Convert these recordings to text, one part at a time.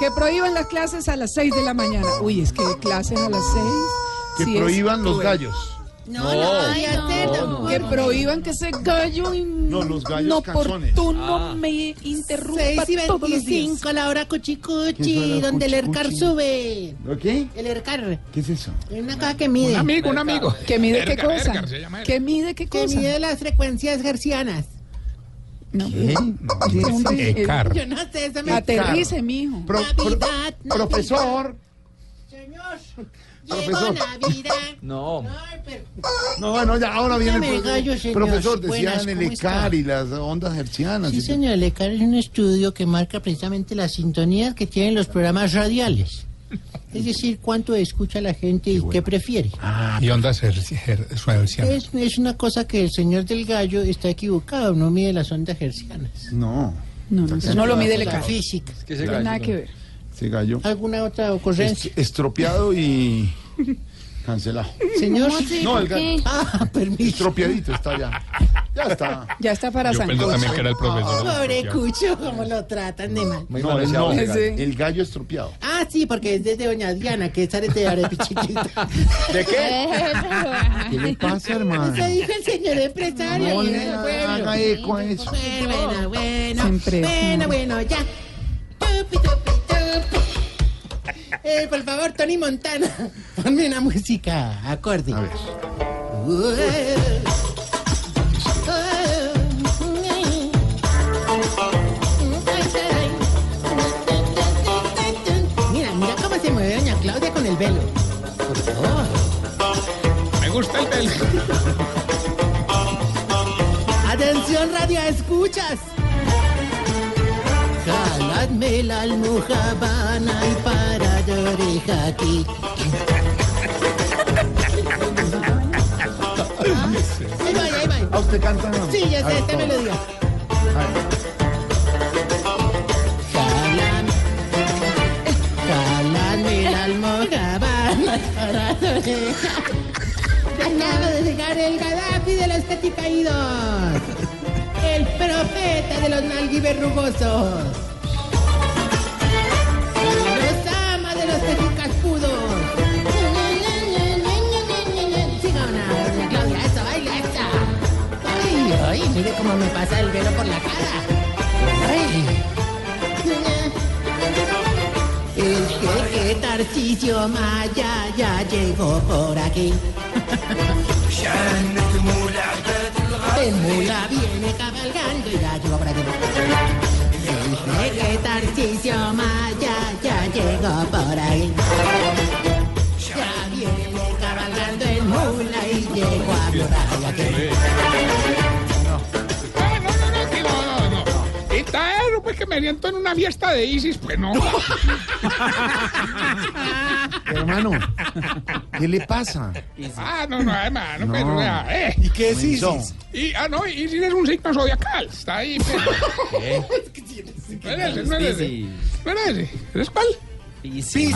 Que prohíban las clases a las 6 de la mañana. Uy, es que clases a las 6. Que sí prohíban los cruel. gallos. No, no, cállate, no, Que prohíban que ese gallo No, los gallos inoportuno me interrumpa 6 y todos los días. 25, la hora ¿Qué es cuchicuchi, la donde el ERCAR sube. ¿Qué? El ERCAR, ¿Qué es eso? es una cosa que mide. Un amigo, un amigo. ¿Que mide qué cosa? ¿Que mide qué Que cosa? mide las frecuencias hercianas. No, ¿Qué? ¿Qué es hombre, eso? eh, Ecar. Yo no sé, eso me... Aterrice, mijo. Pro- pro- Navidad, Navidad. profesor. Señor, Profesor. llegó Navidad. No. Pero- No, bueno, ya ahora viene el profesor. Profesor, decían el ¿cómo ECAR y las ondas hercianas. Sí, señor, el ERCAR es un estudio que marca precisamente la sintonía que tienen los programas radiales. Es decir, cuánto escucha la gente y qué prefiere. Y ondas hercianas. Es, es una cosa que el señor del gallo está equivocado, no mide las ondas hercianas. No, No, no, no lo mide el la física. Que se No tiene nada que ver. ese gallo. ¿Alguna otra ocurrencia? Est- estropeado y cancelado. Señor. No, el gallo. Ah, permiso. Estropeadito está ya. Ya está. Ya está para Yo pensé también que era el profesor. Pobre Cucho, cómo lo tratan de mal. Muy No, él manoseado no. ese gallo. Sí. El gallo estropeado. Ah, sí, porque es desde Doña Diana, que es arete de arepi chiquita. ¿De qué? ¿Qué le pasa, hermano? Eso dijo el señor empresario. No le el pueblo. haga eco a eso. Bueno, bueno, bueno. Siempre. Bueno, bueno, ya. Tupi, tupi, tupi. Eh, por favor, Tony Montana, ponme una música acorde. A ver. Me gusta el pelo. Atención, radio, escuchas. Jaladme la almohabana y para de oreja aquí. Ahí va, ahí va. ¿A usted canta? no? Sí, ya sé esta melodía. Para de llegar el Gaddafi de los caídos. El profeta de los nalguiverrugosos. Los ama de los tejicaspudos. Siga una, eso, baila esa. Ay, ay, mire cómo me pasa el velo por la cara. Ay. El jeque Tarcisio Maya ya llegó por aquí. El mula viene cabalgando y ya llegó por aquí. El jeque Tarcisio Maya ya llegó por ahí. Ya viene cabalgando el mula y llegó a por aquí. Me siento en una fiesta de ISIS, pues no. Hermano, ¿qué le pasa? Ah, no, no, hermano, pero No. vea, eh. ¿Y qué es. ISIS? Y, ah, no, ISIS es un signo zodiacal. Está ahí, pues. No es ese, no es ese. No es ese. ¿Eres cuál? Piscis.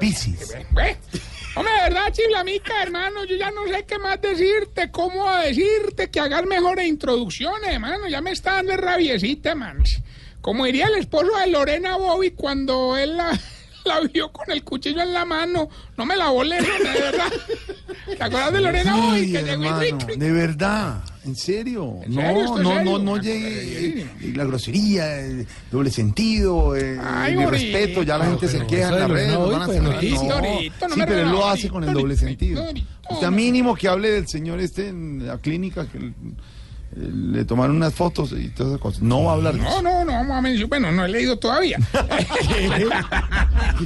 Piscis. ¿Eh? Hombre, de verdad, chiflamica, hermano, yo ya no sé qué más decirte, cómo decirte, que hagas mejores introducciones, hermano, ya me está dando rabiecita, man. Como diría el esposo de Lorena Bobby cuando él la, la vio con el cuchillo en la mano, no me la volé, de verdad. ¿Te acuerdas de Lorena Bobby? Ay, Que llegó y hermano, de verdad, en serio. ¿En serio? ¿Esto No, no, serio? no, no Ah, llegue eh, la grosería, el doble sentido, eh, Ay, el Morito. irrespeto, ya la gente se queja en las redes. nos van a pues, saber. Norito, No, no sí, pero él lo hace con el doble sentido. Norito. O sea, mínimo que hable del señor este en la clínica que le tomaron unas fotos y todas esas cosas. No va a hablar de No, eso. no, no, vamos a mencionar. Bueno, no he leído todavía.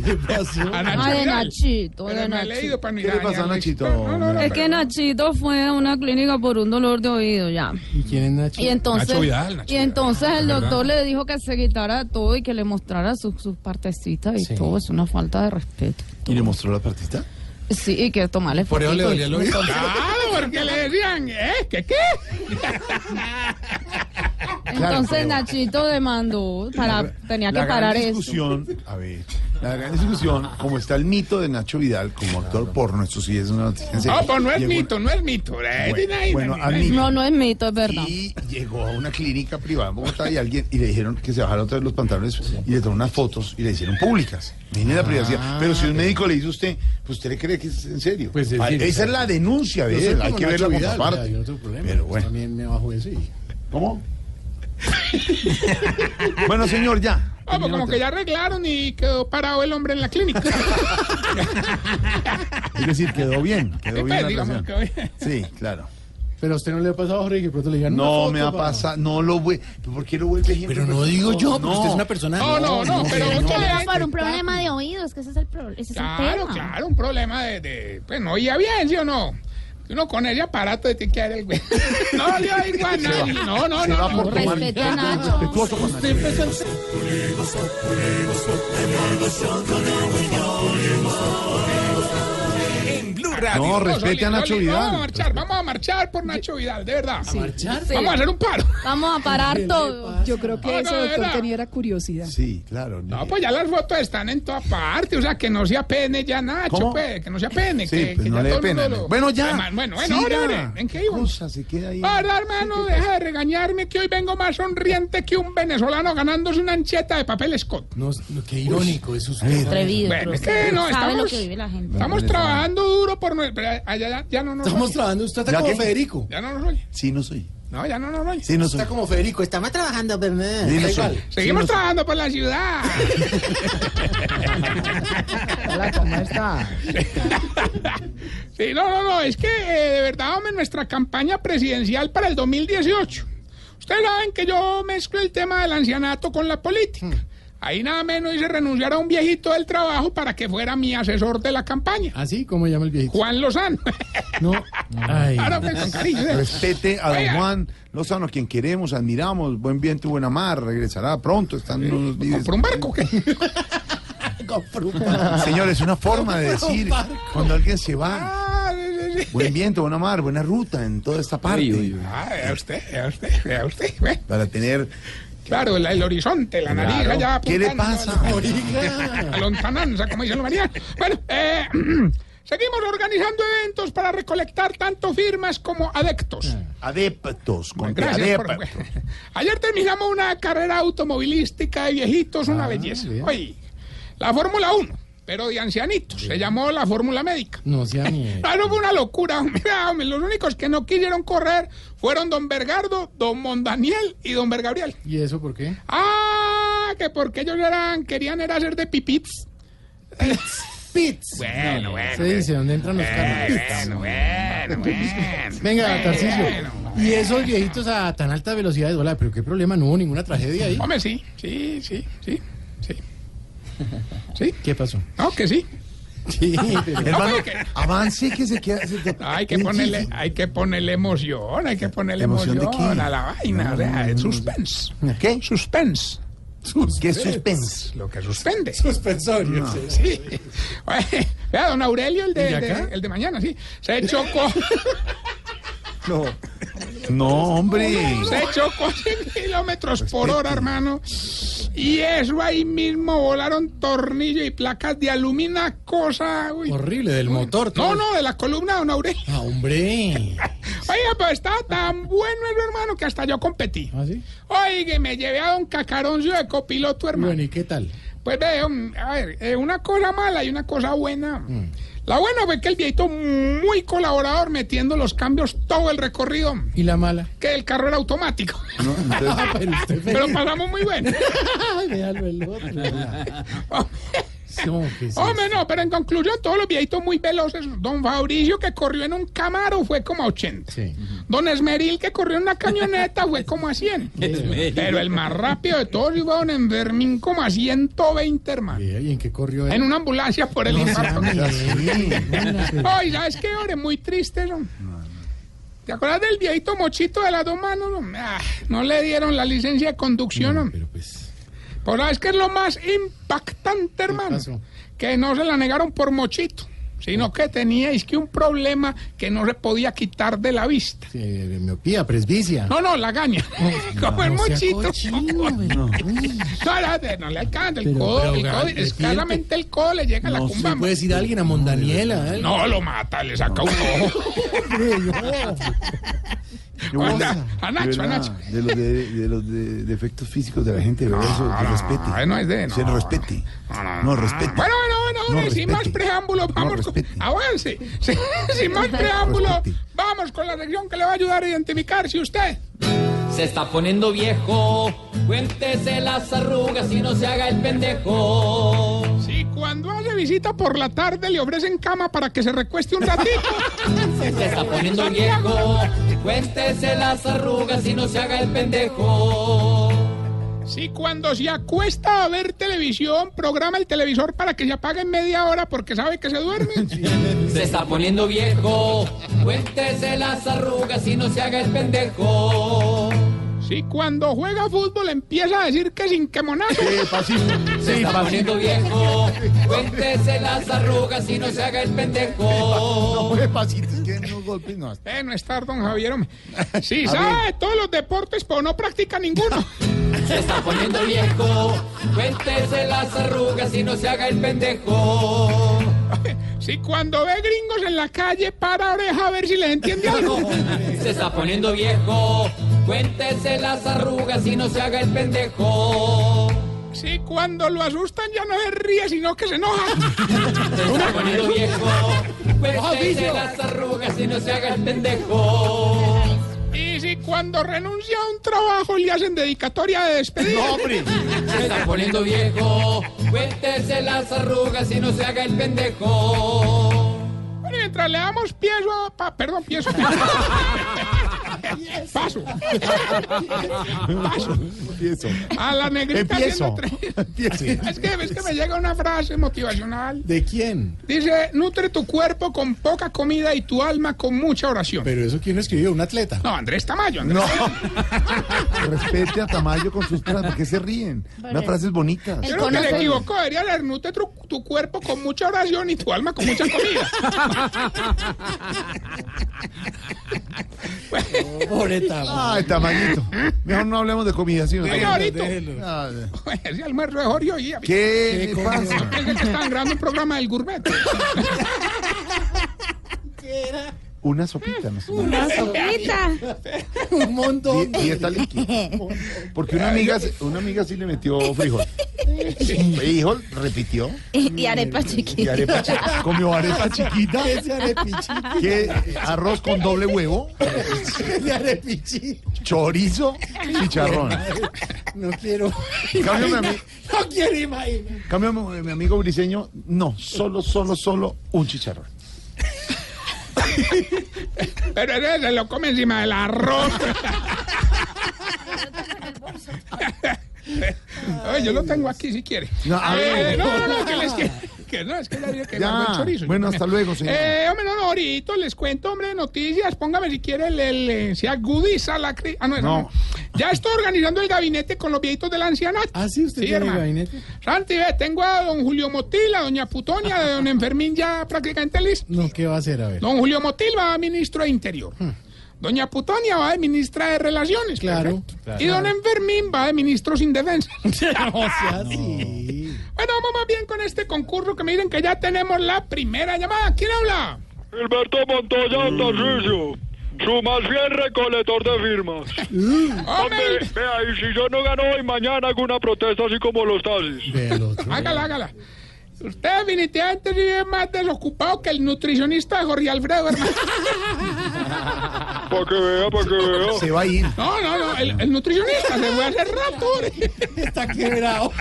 ¿Qué pasó? A Nacho Ay, de Vidal. Nachito, de no he Nachito. leído para no ¿Qué le pasó a. Nachito? No, no, no, Es pero- que Nachito fue a una clínica por un dolor de oído ya. ¿Y quién es Nacho? Y entonces, Nacho Vidal, Nacho y entonces el ¿verdad? doctor le dijo que se quitara todo y que le mostrara sus, sus partecitas y Sí. todo. Es una falta de respeto. ¿Y le mostró la partita? Sí, y que tomarle Por eso le dolía el oído. Porque le decían, ¿eh? ¿Qué qué? Entonces pero- Nachito demandó para tenía que La gran parar eso. discusión, a ver, la gran discusión, como está el mito de Nacho Vidal como actor porno, esto sí es una noticia. No, pues no es Llegó mito, no es mito. Eh, Bueno. No, no es mito, es verdad. Y llegó a una clínica privada en Bogotá y alguien y le dijeron que se bajara otra vez los pantalones y le tomaron unas fotos y le hicieron públicas. Viene la privacidad. Pero si un médico le dice a usted, pues usted le cree que es en serio. Pues, es Ah, decir, Esa es la denuncia, Yo ¿ves? soy Hay que verla con Vidal, parte. ya, yo no tengo problema. Pero Pues bueno. También me bajo eso y... ¿Cómo? bueno, señor, ya. Ah, pues como que ya arreglaron y quedó parado el hombre en la clínica. Es decir, quedó bien. Quedó Sí, bien pues, la digamos, quedó bien. Sí, claro. Pero a usted no le ha pasado, Jorge, que pronto le digan... No una me foto ha pasado, no lo voy. ¿Por qué lo vuelve ejemplo? Pero no digo yo, porque No. usted es una persona... No, no, no, pero no, usted no. le- por un problema de oídos, que ese es el, pro- ese es el Claro, claro, un problema de, de pues no oía bien, ¿sí o no? Uno con ese aparato de tiene que dar el güey. No le oigo a nadie. No, no, Se no. va no. por tomar. Respete a Nacho. Respetuoso No, respete a Nacho Vidal. Vamos a marchar, vamos a marchar por Nacho Vidal, de verdad. ¿Marchar? Sí. Vamos a hacer un paro. Vamos a parar todo. Yo creo que eso, de doctor, tenía era curiosidad. Sí, claro. No, pues ya las fotos están en toda parte, o sea, que no se apene ya Nacho, ¿Cómo? pues, que no se apene. Sí, que, pues que no ya le pena. Bueno, ya. Bueno, bueno, ¿en qué? Cosa, se queda ahí. Ah, verdad, hermano, deja de regañarme que hoy vengo más sonriente que un venezolano ganándose una ancheta de papel Scott. No, no, qué irónico es usted. Atrevido. Bueno, es que no, estamos trabajando duro por... nue- pero allá ya, ya no nos Estamos oye. trabajando, usted está ¿Ya como qué? Federico. Ya no nos oye. Sí, no soy. No, ya no nos oye. Sí, no soy. Está como Federico, estamos trabajando. Sí, no soy. Seguimos Sí, no sé. trabajando por la ciudad. Hola, ¿cómo está? Sí, no, no, no, es que eh, de verdad, hombre, nuestra campaña presidencial para el 2018. Ustedes saben que yo mezclo el tema del ancianato con la política. Ahí nada menos hice renunciar a un viejito del trabajo para que fuera mi asesor de la campaña. ¿Ah, sí? ¿Cómo llama el viejito? Juan Lozano. No. Ay. Ahora pues, con cariño. ¿eh? Respete a don. Juan Lozano, quien queremos, admiramos, buen viento y buena mar, regresará pronto, están unos vídeos. ¿Por un barco qué? Señor, es una forma de decir cuando alguien se va. Ah. Buen viento, buena mar, buena ruta en toda esta parte. Ah, vea usted, vea usted, vea usted. Para tener. Claro, el, el horizonte, la nariz Claro. allá ¿Qué le pasa? la- lontananza, como dicen los marianos. Bueno, eh, seguimos organizando eventos para recolectar tanto firmas como adeptos. Adeptos, con Gracias. por- adeptos. Ayer terminamos una carrera automovilística de viejitos, una belleza. bien. Oye, la Fórmula 1, pero de ancianitos. Se llamó la Fórmula Médica. No sea ni... Ah, no fue una locura. Los únicos que no quisieron correr fueron don Bergardo, don Mondaniel y don Bergabriel. ¿Y eso por qué? Ah, que porque ellos eran, querían era hacer de pipits. Pits. Bueno, bueno. Se dice, ¿dónde entran los carros? Bueno, bueno, bueno. Venga, bueno. Y esos viejitos a tan alta velocidad de volar, pero qué problema, no hubo ninguna tragedia ahí. Hombre, sí, sí, sí, sí, sí. Sí, ¿Qué pasó? no, que sí. Sí, pero... Hermano, que- avance que se queda. se- Hay que ponerle, hay que ponerle emoción, hay que ponerle ¿Emoción emoción, de qué? a la vaina, o sea, suspense. ¿Qué? Suspense. ¿Qué es suspense? Lo que suspende. Suspensorio. Sí. Oye, Vea, don Aurelio, el de, ¿El de el de mañana, sí. Se chocó, No. No, hombre. se chocó a 100 kilómetros por hora, hermano. Y eso ahí mismo volaron tornillos y placas de alumina, cosa. uy. Horrible, del motor. No, no, de la columna, don Aurelio. Ah, hombre. Oiga, pues estaba tan bueno el hermano que hasta yo competí. ¿Ah, sí? Oiga, me llevé a don Cacaroncio de copiloto, hermano. Bueno, ¿y qué tal? Pues veo, a ver, eh, una cosa mala y una cosa buena. La buena fue que el viejito muy colaborador metiendo los cambios todo el recorrido, ¿Y la mala? que el carro era automático. No, entonces, Ah, pero usted Pero pasamos muy déjalo el otro. No, ¿qué es Hombre, no, pero en conclusión, todos los viejitos muy veloces. Don Fabricio, que corrió en un Camaro, fue como a 80. Sí. Don Esmeril, que corrió en una camioneta, fue como a 100. Pero el más rápido de todos iba Don Enfermín como a 120, hermano. ¿Y en qué corrió él? En una ambulancia por el infarto. Miguel. Ay, ¿sabes qué, hombre? Muy triste, ¿no? ¿Te acuerdas del viejito mochito de las dos manos? No, Ah, no le dieron la licencia de conducción, ¿no? Pero pues, Por es que es lo más impactante, hermano. Que no se la negaron por mochito, sino que tenía es que un problema que no se podía quitar de la vista. sí, miopía, presbicia. No, no, la gaña. Como el No mochito. cochino, No, no, no le alcanza. El codo, pero, el codo, presidente, escasamente el codo le llega a la No cumba. se puede decir a alguien, a Mondaniela. ¿eh? No, lo mata, le saca un ojo. No. Anda, a De Nacho, a Nacho. de los, de, de los de- defectos físicos de la gente, de verdad, eso, que no, respete. no es de- Se no. respete. No, no, No, respete. Bueno, bueno, No, sin más preámbulos, No, vamos con... respete. Avance. Sin, sin más preámbulos, Respete. vamos con la sección que le va a ayudar a identificar si usted... Se está poniendo viejo, cuéntese las arrugas y no se haga el pendejo. Si cuando hace visita por la tarde le ofrecen cama para que se recueste un ratito. Se está poniendo viejo, cuéntese las arrugas y no se haga el pendejo. Si cuando se acuesta a ver televisión, programa el televisor para que se apague en media hora porque sabe que se duerme. Se está poniendo viejo, cuéntese las arrugas y no se haga el pendejo. Si cuando juega fútbol empieza a decir que sin que monazo. Se está poniendo viejo, cuéntese las arrugas y no se haga el No pendejo. Eh, no está don Javier, hombre. Sí, sabe todos los deportes, pero no practica ninguno. Se está poniendo viejo, cuéntese las arrugas y no se haga el pendejo. Si cuando ve gringos en la calle, para oreja a ver si les entiende algo. Se está poniendo viejo, cuéntese las arrugas y no se haga el pendejo. Si cuando lo asustan ya no se ríe, sino que se enoja. Se está poniendo viejo, cuéntese las arrugas y no se haga el pendejo. Y si cuando renuncia a un trabajo le hacen dedicatoria de despedida. No, hombre. Se está poniendo viejo, cuéntese las arrugas y no se haga el pendejo. Bueno, mientras le damos piezo a... pa- perdón, piezo. Paso. Paso. Empiezo. A la negrita Empiezo. Empiezo. Es que, es que me llega una frase motivacional. ¿De quién? Dice, nutre tu cuerpo con poca comida y tu alma con mucha oración. Pero eso, ¿quién lo escribió? ¿Un atleta? No, Andrés Tamayo. Andrés. No. Respete a Tamayo con sus. ¿Por qué se ríen? Unas frases bonitas. Yo creo que le equivocó. Debería leer, nutre tu, tu cuerpo con mucha oración y tu alma con mucha comida. Pobre Tama. Ay, Tamayito. Mejor no hablemos de comida, ¿sí? o no? Oiga, ahorita. Ah, Ese almuerzo de Jorio y ¿Qué pasa? Que estaban grabando un programa del Gourmet. Una sopita. No sé. Una sopita. Un montón. Y, y está líquido. Porque una amiga, una amiga sí le metió frijol. Frijol, repitió. Y arepa Y chiquita. arepa chiquita. Comió arepa chiquita. Que arroz con doble huevo, chorizo, chicharrón. No quiero. Cambio mi, ami- No quiero imaginar. cambio mi- mi amigo briseño, no, solo, solo, solo un chicharrón. Pero ese se lo come encima del arroz. Yo lo tengo aquí si quiere. No, a Eh, ver. no, no, no, que les que no, es que ya que Ya. el chorizo. Bueno, hasta luego, señor. Eh, hombre, no, no, ahorita les cuento, hombre, noticias. Póngame si quiere el, el, se agudiza la cri- Ah, no, No. no. Ya estoy organizando el gabinete con los viejitos del ancianato. ¿Ah, sí? ¿Usted tiene hermano. gabinete? Santi, ve, tengo a don Julio Motil, a doña Putonia, a don Enfermín ya prácticamente listo. No, ¿qué va a hacer? A ver. Don Julio Motil va a ministro de Interior. Doña Putonia va de ministra de Relaciones. Claro, perfecto. Y don Enfermín va de ministro sin defensa. O sea, sí. bueno, vamos más bien con este concurso que me dicen que ya tenemos la primera llamada. ¿Quién habla? Gilberto Montoya Tarcisio, su más fiel recolector de firmas. Hombre, Hombre, vea, y si yo no gano hoy, mañana hago una protesta así como los taxis. Hágala, hágala. Usted definitivamente es más desocupado que el nutricionista de Jorge Alfredo, hermano. Para que vea, para que vea. Se va a ir. No, no, no, el, el nutricionista se fue hace rato. Está quebrado.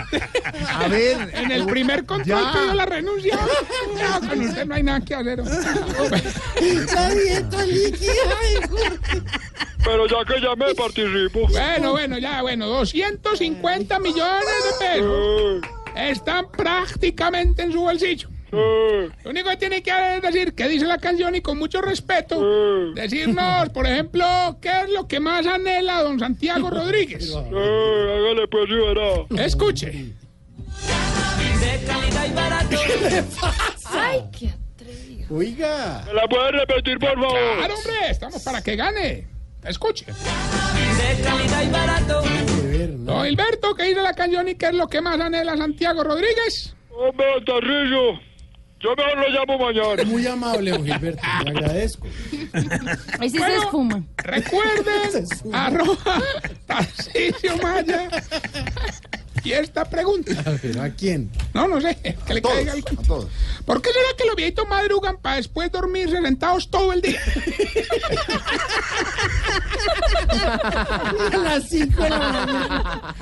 A ver. En el primer control Ya. pidió la renuncia. No, con usted no hay nada que hacer. La dieta líquida. Pero ya que llamé, participo. Bueno, bueno, ya, bueno, 250 millones de pesos Eh, están prácticamente en su bolsillo. Lo único que tiene que hacer es decir qué dice la canción y con mucho respeto decirnos, por ejemplo, qué es lo que más anhela don Santiago Rodríguez. hágale pues. Escuche. De calidad y barato. Ay, qué Oiga. ¿Me la puede repetir, por favor? Claro, hombre, estamos para que gane. Escuche. De calidad y barato. ¿No? Don Hilberto, ¿qué dice la canción y qué es lo que más anhela Santiago Rodríguez? Hombre, Tarrillo. Yo mejor lo llamo mañana. Muy amable, don Gilberto. Le agradezco. Ahí sí se Bueno. esfuma. Recuerden, arroba Tarcisio Maya. Y esta pregunta. ¿Pero a quién? No, no sé, que le Todos, caiga el a todos. ¿Por qué será que los viejitos madrugan para después dormirse sentados todo el día? A las 5 de la mañana.